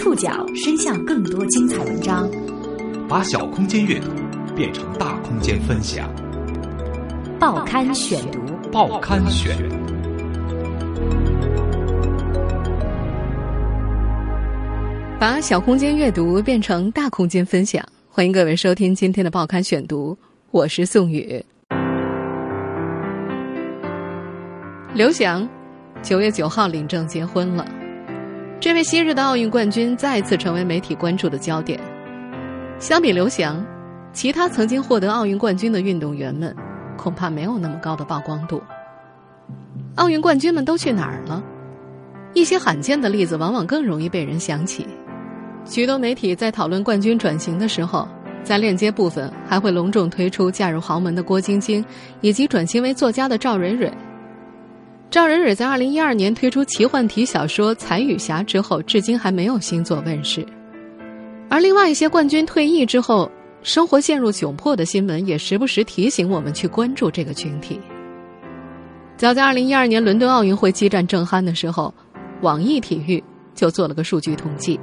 触角伸向更多精彩文章，把小空间阅读变成大空间分享。报刊选读，报刊选。把小空间阅读变成大空间分享，欢迎各位收听今天的报刊选读，我是宋宇。刘翔九月九号领证结婚了。这位昔日的奥运冠军再次成为媒体关注的焦点。相比刘翔，其他曾经获得奥运冠军的运动员们，恐怕没有那么高的曝光度。奥运冠军们都去哪儿了？一些罕见的例子往往更容易被人想起。许多媒体在讨论冠军转型的时候，在链接部分还会隆重推出嫁入豪门的郭晶晶，以及转型为作家的赵蕊蕊。赵蕊蕊在二零一二年推出奇幻体小说《彩羽侠》之后，至今还没有新作问世。而另外一些冠军退役之后，生活陷入窘迫的新闻，也时不时提醒我们去关注这个群体。早在二零一二年伦敦奥运会激战正酣的时候，网易体育就做了个数据统计。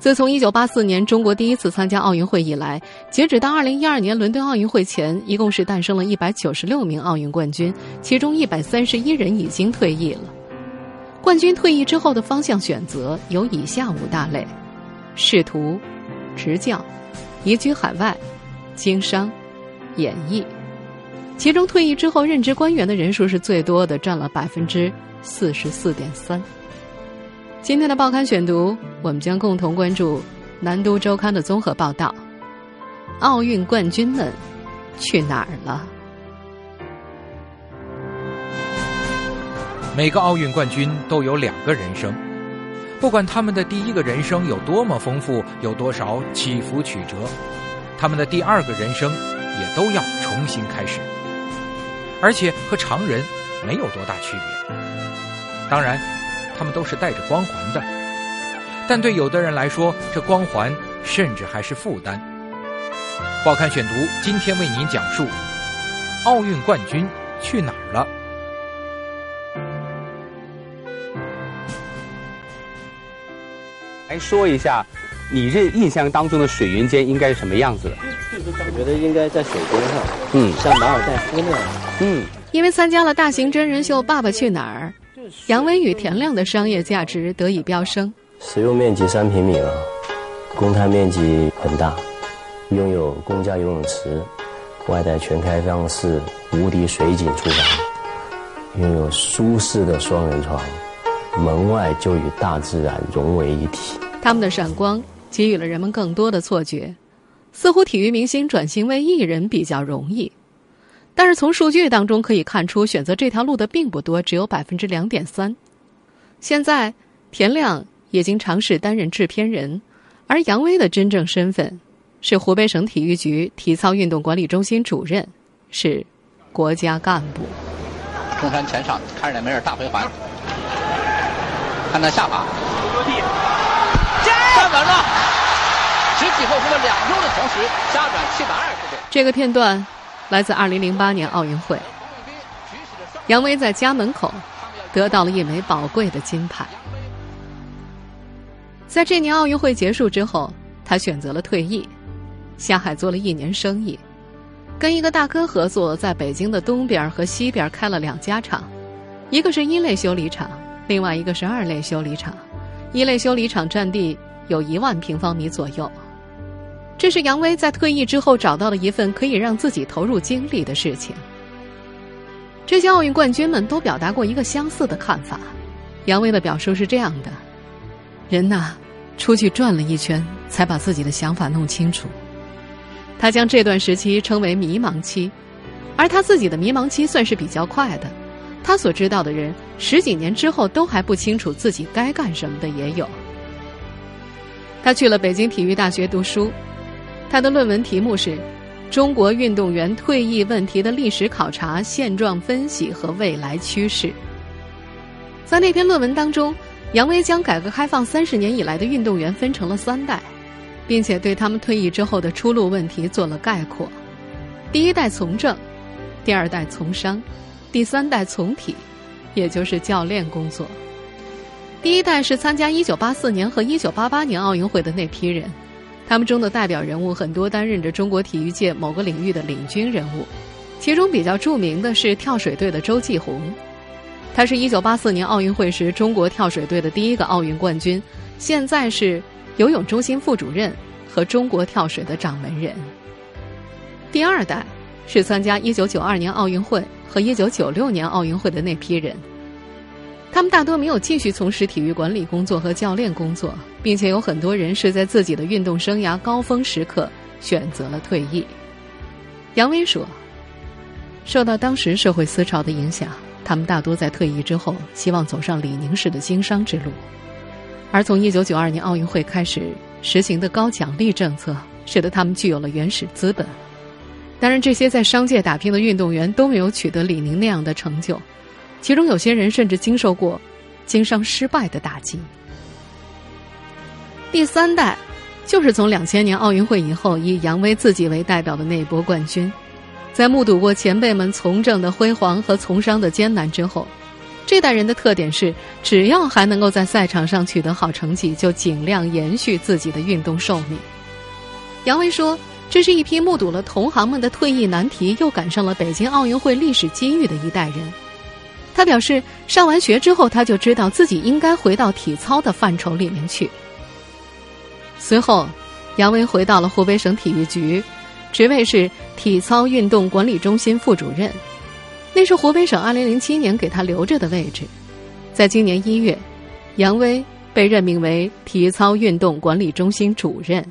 自从1984年中国第一次参加奥运会以来，截止到2012年伦敦奥运会前，一共是诞生了196名奥运冠军，其中131人已经退役了。冠军退役之后的方向选择有以下五大类：仕途、执教、移居海外、经商、演艺。其中退役之后任职官员的人数是最多的，占了百分之四十四点三。今天的报刊选读，我们将共同关注《南都周刊》的综合报道：奥运冠军们去哪儿了？每个奥运冠军都有两个人生，不管他们的第一个人生有多么丰富，有多少起伏曲折，他们的第二个人生也都要重新开始，而且和常人没有多大区别。当然。他们都是带着光环的，但对有的人来说，这光环甚至还是负担。报刊选读今天为您讲述：奥运冠军去哪儿了？来说一下，你认印象当中的水云间应该是什么样子的？我觉得应该在水边上，嗯，像马尔代夫那样，嗯。因为参加了大型真人秀《爸爸去哪儿》。杨威与田亮的商业价值得以飙升。使用面积三平米了，公摊面积很大，拥有公家游泳池，外带全开放式无敌水景厨房，拥有舒适的双人床，门外就与大自然融为一体。他们的闪光给予了人们更多的错觉，似乎体育明星转型为艺人比较容易。但是从数据当中可以看出，选择这条路的并不多，只有百分之两点三。现在，田亮已经尝试担任制片人，而杨威的真正身份是湖北省体育局体操运动管理中心主任，是国家干部。中山前上，看着没人大回环，看他下法，站稳了，十几后空的两周的同时，加转七百二十度。这个片段。来自2008年奥运会，杨威在家门口得到了一枚宝贵的金牌。在这年奥运会结束之后，他选择了退役，下海做了一年生意，跟一个大哥合作，在北京的东边和西边开了两家厂，一个是一类修理厂，另外一个是二类修理厂。一类修理厂占地有一万平方米左右。这是杨威在退役之后找到了一份可以让自己投入精力的事情。这些奥运冠军们都表达过一个相似的看法。杨威的表述是这样的：人呐，出去转了一圈，才把自己的想法弄清楚。他将这段时期称为迷茫期，而他自己的迷茫期算是比较快的。他所知道的人，十几年之后都还不清楚自己该干什么的也有。他去了北京体育大学读书。他的论文题目是《中国运动员退役问题的历史考察、现状分析和未来趋势》。在那篇论文当中，杨威将改革开放三十年以来的运动员分成了三代，并且对他们退役之后的出路问题做了概括：第一代从政，第二代从商，第三代从体，也就是教练工作。第一代是参加1984年和1988年奥运会的那批人，他们中的代表人物很多担任着中国体育界某个领域的领军人物，其中比较著名的是跳水队的周继红，他是一九八四年奥运会时中国跳水队的第一个奥运冠军，现在是游泳中心副主任和中国跳水的掌门人。第二代是参加一九九二年奥运会和一九九六年奥运会的那批人。他们大多没有继续从事体育管理工作和教练工作，并且有很多人是在自己的运动生涯高峰时刻选择了退役。杨威说：“受到当时社会思潮的影响，他们大多在退役之后希望走上李宁式的经商之路。而从1992年奥运会开始实行的高奖励政策，使得他们具有了原始资本。当然，这些在商界打拼的运动员都没有取得李宁那样的成就。”其中有些人甚至经受过经商失败的打击。第三代就是从两千年奥运会以后以杨威自己为代表的那波冠军，在目睹过前辈们从政的辉煌和从商的艰难之后，这代人的特点是只要还能够在赛场上取得好成绩，就尽量延续自己的运动寿命。杨威说：“这是一批目睹了同行们的退役难题，又赶上了北京奥运会历史机遇的一代人。”他表示，上完学之后，他就知道自己应该回到体操的范畴里面去。随后，杨威回到了湖北省体育局，职位是体操运动管理中心副主任，那是湖北省2007年给他留着的位置。在今年一月，杨威被任命为体操运动管理中心主任。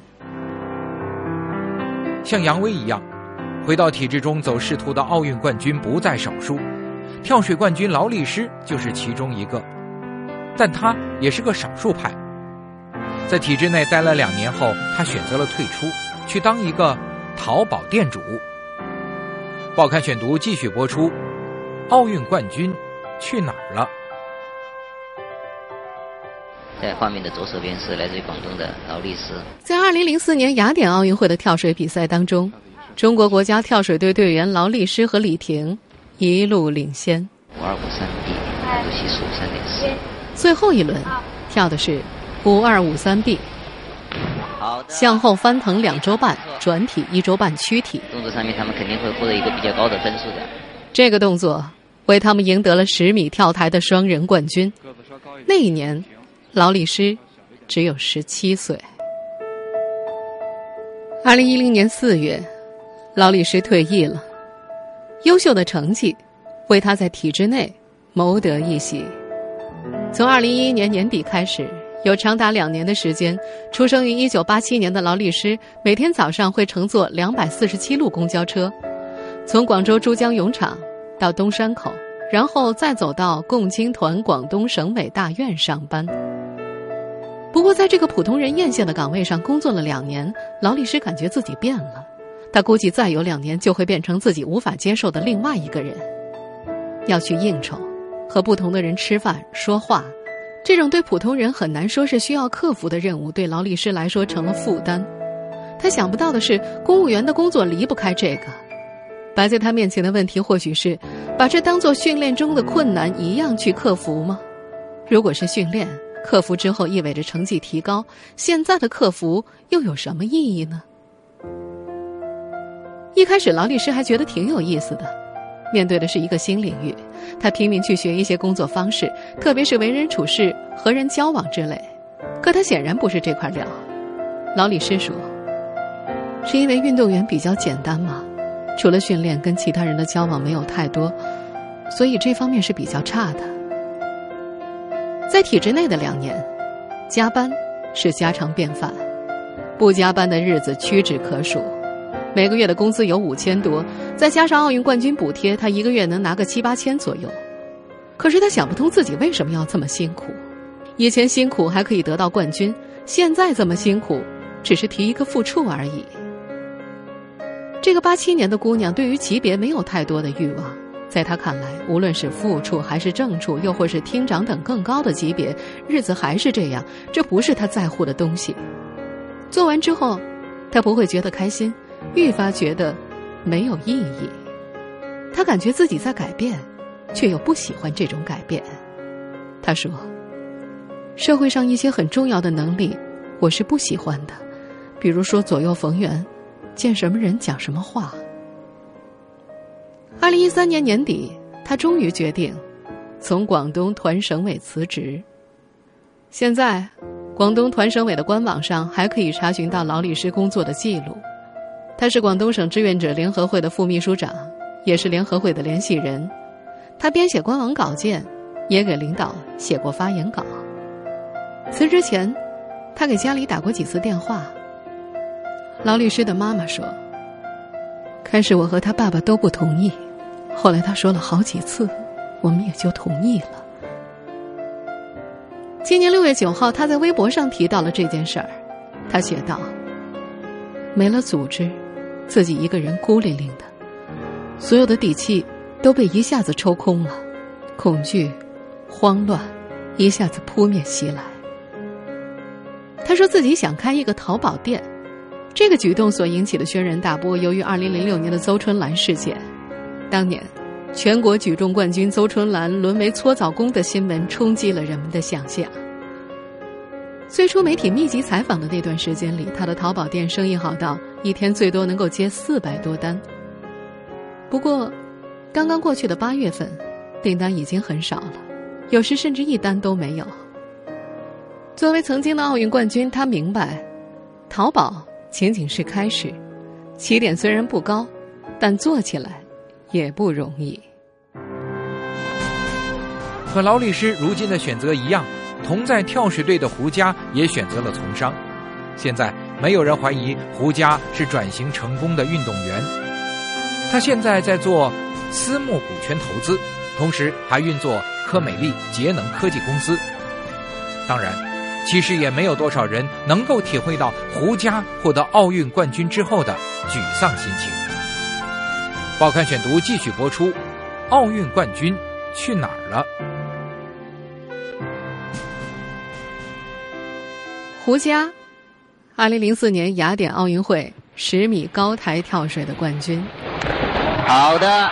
像杨威一样，回到体制中走仕途的奥运冠军不在少数。跳水冠军劳力士就是其中一个，但他也是个少数派。在体制内待了两年后，他选择了退出，去当一个淘宝店主。报刊选读继续播出：奥运冠军去哪儿了？在画面的左手边是来自于广东的劳力士。在二零零四年雅典奥运会的跳水比赛当中，中国国家跳水队队员劳力士和李婷。一路领先，五二五三 B，周期数三点四。最后一轮跳的是五二五三 B，好，向后翻腾两周半，转体一周半，躯体。动作上面他们肯定会获得一个比较高的分数的。这个动作为他们赢得了十米跳台的双人冠军。那一年，劳力士只有十七岁。二零一零年四月，劳力士退役了。优秀的成绩，为他在体制内谋得一席。从二零一一年年底开始，有长达两年的时间，出生于一九八七年的劳力士每天早上会乘坐两百四十七路公交车，从广州珠江泳场到东山口，然后再走到共青团广东省委大院上班。不过，在这个普通人艳羡的岗位上工作了两年，劳力士感觉自己变了。他估计再有两年就会变成自己无法接受的另外一个人，要去应酬，和不同的人吃饭说话，这种对普通人很难说是需要克服的任务，对劳力士来说成了负担。他想不到的是，公务员的工作离不开这个。摆在他面前的问题或许是，把这当做训练中的困难一样去克服吗？如果是训练，克服之后意味着成绩提高，现在的克服又有什么意义呢？一开始，劳力士还觉得挺有意思的，面对的是一个新领域，他拼命去学一些工作方式，特别是为人处事、和人交往之类。可他显然不是这块料。劳律师说：“是因为运动员比较简单嘛，除了训练，跟其他人的交往没有太多，所以这方面是比较差的。在体制内的两年，加班是家常便饭，不加班的日子屈指可数。”每个月的工资有五千多，再加上奥运冠军补贴，他一个月能拿个七八千左右。可是他想不通自己为什么要这么辛苦。以前辛苦还可以得到冠军，现在这么辛苦，只是提一个副处而已。这个八七年的姑娘对于级别没有太多的欲望，在她看来，无论是副处还是正处，又或是厅长等更高的级别，日子还是这样，这不是她在乎的东西。做完之后，她不会觉得开心。愈发觉得没有意义，他感觉自己在改变，却又不喜欢这种改变。他说：“社会上一些很重要的能力，我是不喜欢的，比如说左右逢源，见什么人讲什么话。二零一三年年底，他终于决定从广东团省委辞职。现在，广东团省委的官网上还可以查询到劳力师工作的记录。他是广东省志愿者联合会的副秘书长，也是联合会的联系人。他编写官网稿件，也给领导写过发言稿。辞职前，他给家里打过几次电话。劳律师的妈妈说：“开始我和他爸爸都不同意，后来他说了好几次，我们也就同意了。”今年六月九号，他在微博上提到了这件事儿。他写道：“没了组织，自己一个人孤零零的，所有的底气都被一下子抽空了，恐惧、慌乱一下子扑面袭来。”他说自己想开一个淘宝店，这个举动所引起的轩然大波，由于二零零六年的邹春兰事件，当年全国举重冠军邹春兰沦为搓澡工的新闻冲击了人们的想象。最初媒体密集采访的那段时间里，他的淘宝店生意好到一天最多能够接四百多单。不过，刚刚过去的八月份，订单已经很少了，有时甚至一单都没有。作为曾经的奥运冠军，他明白，淘宝仅仅是开始，起点虽然不高，但做起来也不容易。和劳律师如今的选择一样，同在跳水队的胡佳也选择了从商。现在没有人怀疑胡佳是转型成功的运动员。他现在在做私募股权投资，同时还运作科美丽节能科技公司。当然。其实也没有多少人能够体会到胡佳获得奥运冠军之后的沮丧心情。报刊选读继续播出，奥运冠军去哪儿了？胡佳，二零零四年雅典奥运会十米高台跳水的冠军。好的，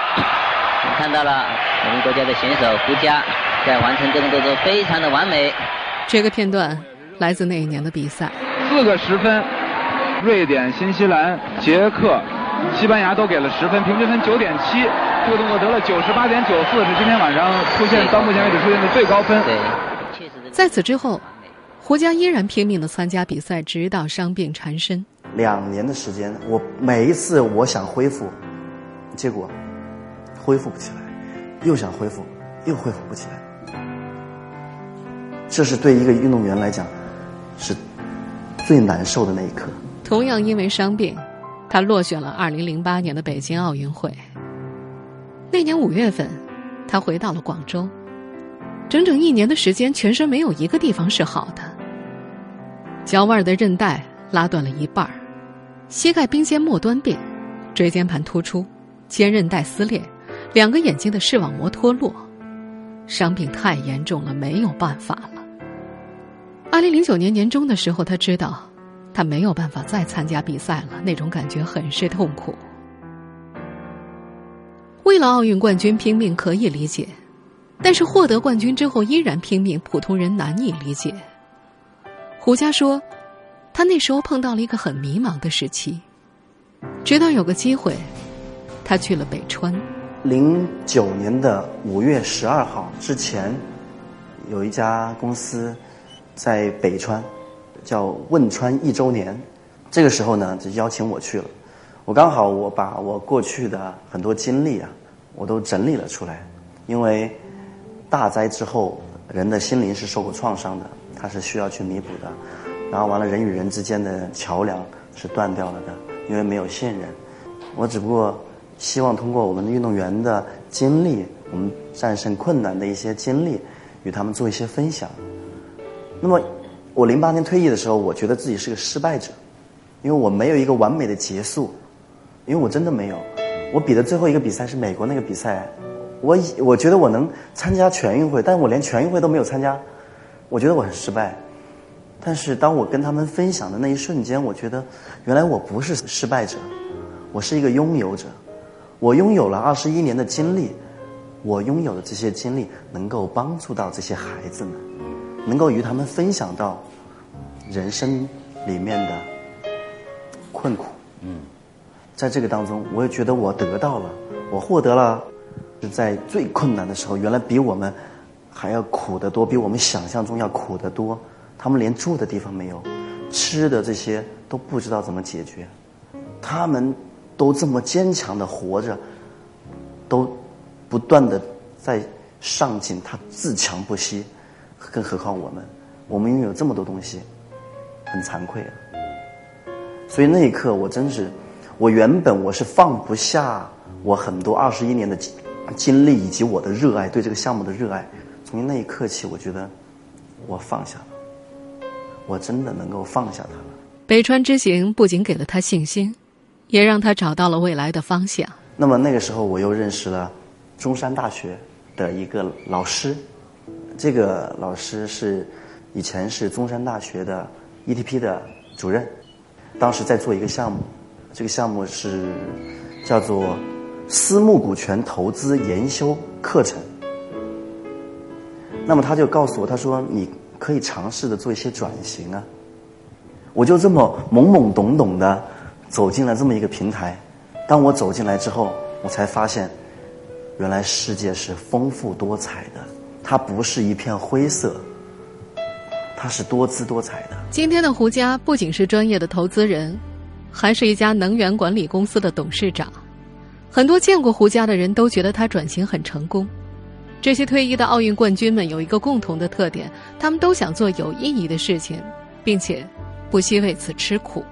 看到了我们国家的选手胡佳在完成这个动作非常的完美。这个片段来自那一年的比赛。四个十分，瑞典、新西兰、捷克、西班牙都给了十分，平均分九点七。这个动作得了九十八点九四，是今天晚上出现到目前为止出现的最高分。对，在此之后，胡佳依然拼命的参加比赛，直到伤病缠身。两年的时间，我每一次我想恢复，结果恢复不起来，又想恢复，又恢复不起来。这是对一个运动员来讲，是最难受的那一刻。同样因为伤病，他落选了2008年的北京奥运会。那年五月份，他回到了广州，整整一年的时间，全身没有一个地方是好的。脚腕的韧带拉断了一半儿膝盖髌间末端病，椎间盘突出，肩韧带撕裂，两个眼睛的视网膜脱落，伤病太严重了，没有办法了。二零零九年年中的时候，他知道他没有办法再参加比赛了，那种感觉很是痛苦。为了奥运冠军拼命可以理解，但是获得冠军之后依然拼命，普通人难以理解。胡佳说，他那时候碰到了一个很迷茫的时期，直到有个机会，他去了北川。零九年的五月十二号之前，有一家公司。在北川，叫汶川一周年，这个时候呢，就邀请我去了。我刚好我把我过去的很多经历啊，我都整理了出来。因为大灾之后，人的心灵是受过创伤的，它是需要去弥补的。然后完了，人与人之间的桥梁是断掉了的，因为没有信任。我只不过希望通过我们的运动员的经历，我们战胜困难的一些经历，与他们做一些分享。那么，我零八年退役的时候，我觉得自己是个失败者，因为我没有一个完美的结束，因为我真的没有。我比的最后一个比赛是美国那个比赛，我我觉得我能参加全运会，但我连全运会都没有参加，我觉得我很失败。但是当我跟他们分享的那一瞬间，我觉得原来我不是失败者，我是一个拥有者，我拥有了二十一年的经历，我拥有的这些经历能够帮助到这些孩子们。能够与他们分享到人生里面的困苦。嗯，在这个当中，我也觉得我得到了，我获得了，在最困难的时候，原来比我们还要苦得多，比我们想象中要苦得多。他们连住的地方没有，吃的这些都不知道怎么解决，他们都这么坚强的活着，都不断的在上进，他自强不息，更何况我们，我们拥有这么多东西，很惭愧啊。所以那一刻，我真是，我原本我是放不下我很多二十一年的经经历以及我的热爱，对这个项目的热爱。从那一刻起，我觉得我放下了，我真的能够放下他了。北川之行不仅给了他信心，也让他找到了未来的方向。那么那个时候，我又认识了中山大学的一个老师，这个老师是以前是中山大学的 ETP 的主任。当时在做一个项目，这个项目是叫做私募股权投资研修课程。那么他就告诉我，他说你可以尝试的做一些转型啊。我就这么懵懵懂懂的走进了这么一个平台。当我走进来之后，我才发现，原来世界是丰富多彩的，它不是一片灰色。它是多姿多彩的。今天的胡佳不仅是专业的投资人，还是一家能源管理公司的董事长。很多见过胡佳的人都觉得他转型很成功。这些退役的奥运冠军们有一个共同的特点，他们都想做有意义的事情，并且不惜为此吃苦。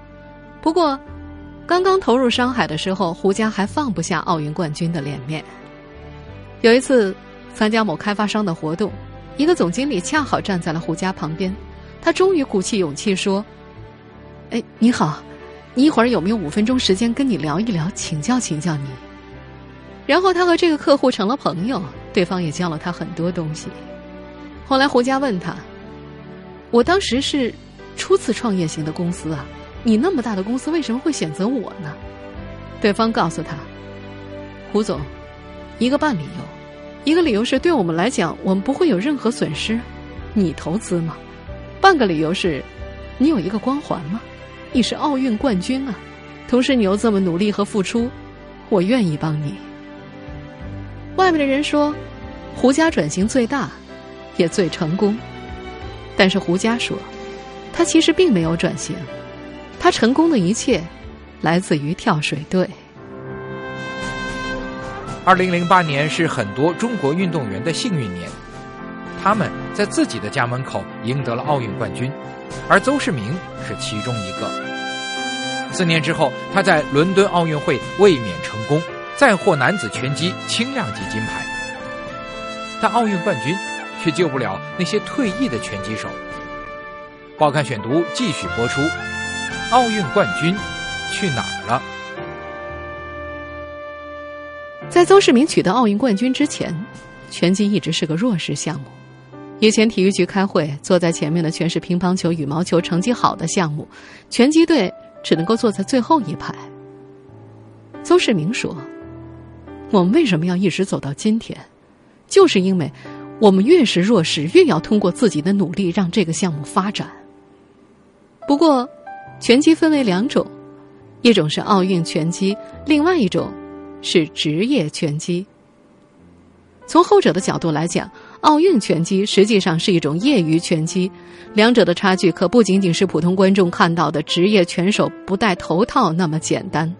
不过，刚刚投入商海的时候，胡佳还放不下奥运冠军的脸面。有一次，参加某开发商的活动。一个总经理恰好站在了胡佳旁边，他终于鼓起勇气说：“哎，你好，你一会儿有没有五分钟时间跟你聊一聊，请教请教你？”然后他和这个客户成了朋友，对方也教了他很多东西。后来胡佳问他：“我当时是初次创业型的公司啊，你那么大的公司为什么会选择我呢？”对方告诉他：“胡总，一个半理由。”一个理由是对我们来讲，我们不会有任何损失。你投资吗？半个理由是，你有一个光环吗？你是奥运冠军啊！同时你又这么努力和付出，我愿意帮你。外面的人说，胡家转型最大，也最成功。但是胡家说，他其实并没有转型，他成功的一切来自于跳水队。二零零八年是很多中国运动员的幸运年，他们在自己的家门口赢得了奥运冠军，而邹市明是其中一个。四年之后，他在伦敦奥运会卫冕成功，再获男子拳击轻量级金牌。但奥运冠军却救不了那些退役的拳击手。报刊选读继续播出：奥运冠军去哪儿了？在邹市明取得奥运冠军之前，拳击一直是个弱势项目。以前体育局开会，坐在前面的全是乒乓球、羽毛球成绩好的项目，拳击队只能够坐在最后一排。邹市明说：“我们为什么要一直走到今天？就是因为，我们越是弱势，越要通过自己的努力让这个项目发展。不过，拳击分为两种，一种是奥运拳击，另外一种。”是职业拳击。从后者的角度来讲，奥运拳击实际上是一种业余拳击，两者的差距可不仅仅是普通观众看到的职业拳手不戴头套那么简单。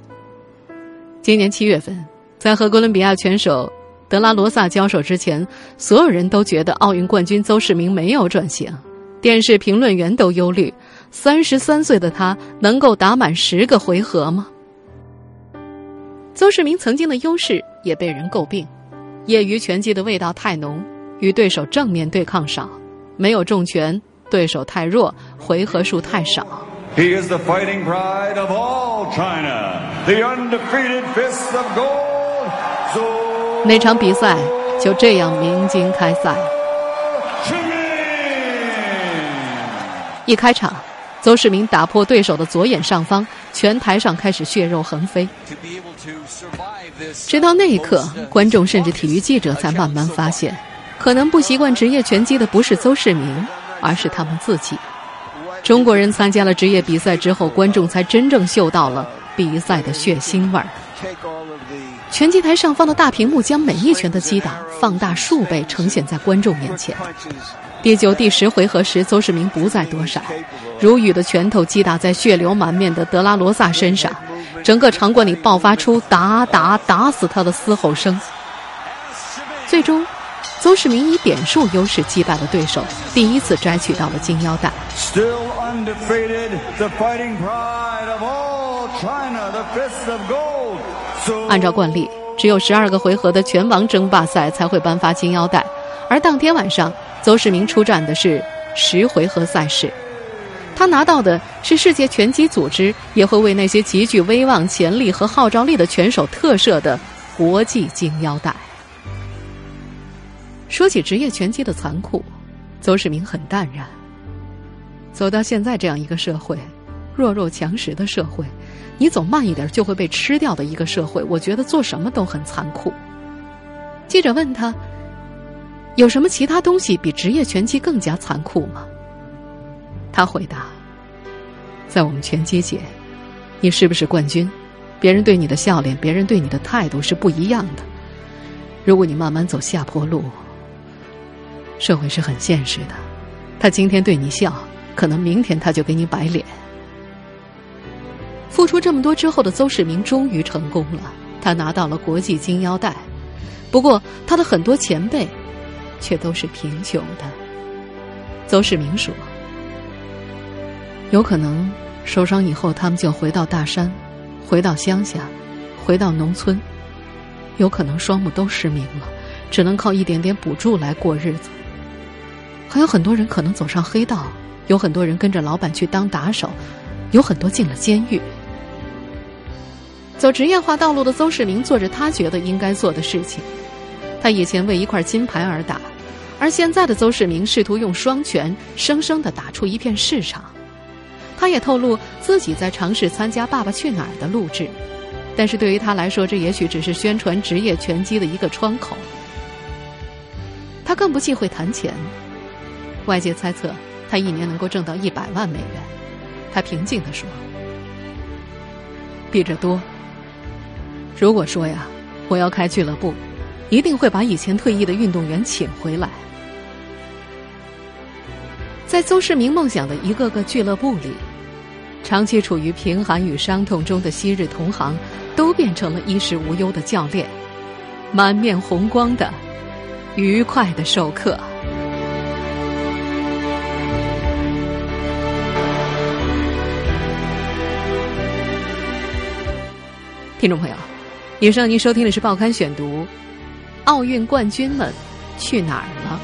今年七月份，在和哥伦比亚拳手德拉罗萨交手之前，所有人都觉得奥运冠军邹市明没有转型，电视评论员都忧虑：三十三岁的他能够打满十个回合吗？邹市明曾经的优势也被人诟病，业余拳击的味道太浓，与对手正面对抗少，没有重拳，对手太弱，回合数太少。He is the fighting pride of all China, the undefeated fist of gold. 那场比赛就这样鸣金开赛。一开场。邹市明打破对手的左眼上方，拳台上开始血肉横飞。直到那一刻，观众甚至体育记者才慢慢发现，可能不习惯职业拳击的不是邹市明，而是他们自己。中国人参加了职业比赛之后，观众才真正嗅到了比赛的血腥味儿。拳击台上方的大屏幕将每一拳的击打放大数倍，呈现在观众面前。第九、第十回合时，邹市明不再躲闪，如雨的拳头击打在血流满面的德拉罗萨身上，整个场馆里爆发出“打打打死他”的嘶吼声。最终，邹市明以点数优势击败了对手，第一次摘取到了金腰带。Still undefeated, the fighting pride of all. 按照惯例，只有十二个回合的拳王争霸赛才会颁发金腰带，而当天晚上，邹市明出战的是十回合赛事，他拿到的是世界拳击组织也会为那些极具威望、潜力和号召力的拳手特设的国际金腰带。说起职业拳击的残酷，邹市明很淡然。走到现在这样一个社会，弱肉强食的社会。你走慢一点就会被吃掉的一个社会，我觉得做什么都很残酷。记者问他：“有什么其他东西比职业拳击更加残酷吗？”他回答：“在我们拳击界，你是不是冠军，别人对你的笑脸，别人对你的态度是不一样的。如果你慢慢走下坡路，社会是很现实的。他今天对你笑，可能明天他就给你摆脸。”付出这么多之后的邹市明终于成功了，他拿到了国际金腰带。不过，他的很多前辈却都是贫穷的。邹市明说：“有可能受伤以后，他们就回到大山，回到乡下，回到农村。有可能双目都失明了，只能靠一点点补助来过日子。还有很多人可能走上黑道，有很多人跟着老板去当打手，有很多进了监狱。”走职业化道路的邹市明做着他觉得应该做的事情。他以前为一块金牌而打，而现在的邹市明试图用双拳生生的打出一片市场。他也透露自己在尝试参加《爸爸去哪儿》的录制，但是对于他来说，这也许只是宣传职业拳击的一个窗口。他更不忌讳谈钱，外界猜测他一年能够挣到一百万美元。他平静地说：“比这多。”如果说呀，我要开俱乐部，一定会把以前退役的运动员请回来。在邹市明梦想的一个个俱乐部里，长期处于贫寒与伤痛中的昔日同行，都变成了衣食无忧的教练，满面红光的，愉快的授课。听众朋友。以上您收听的是《报刊选读》，奥运冠军们去哪儿了？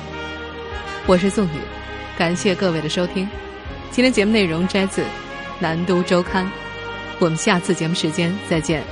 我是宋宇，感谢各位的收听。今天节目内容摘自《南都周刊》，我们下次节目时间再见。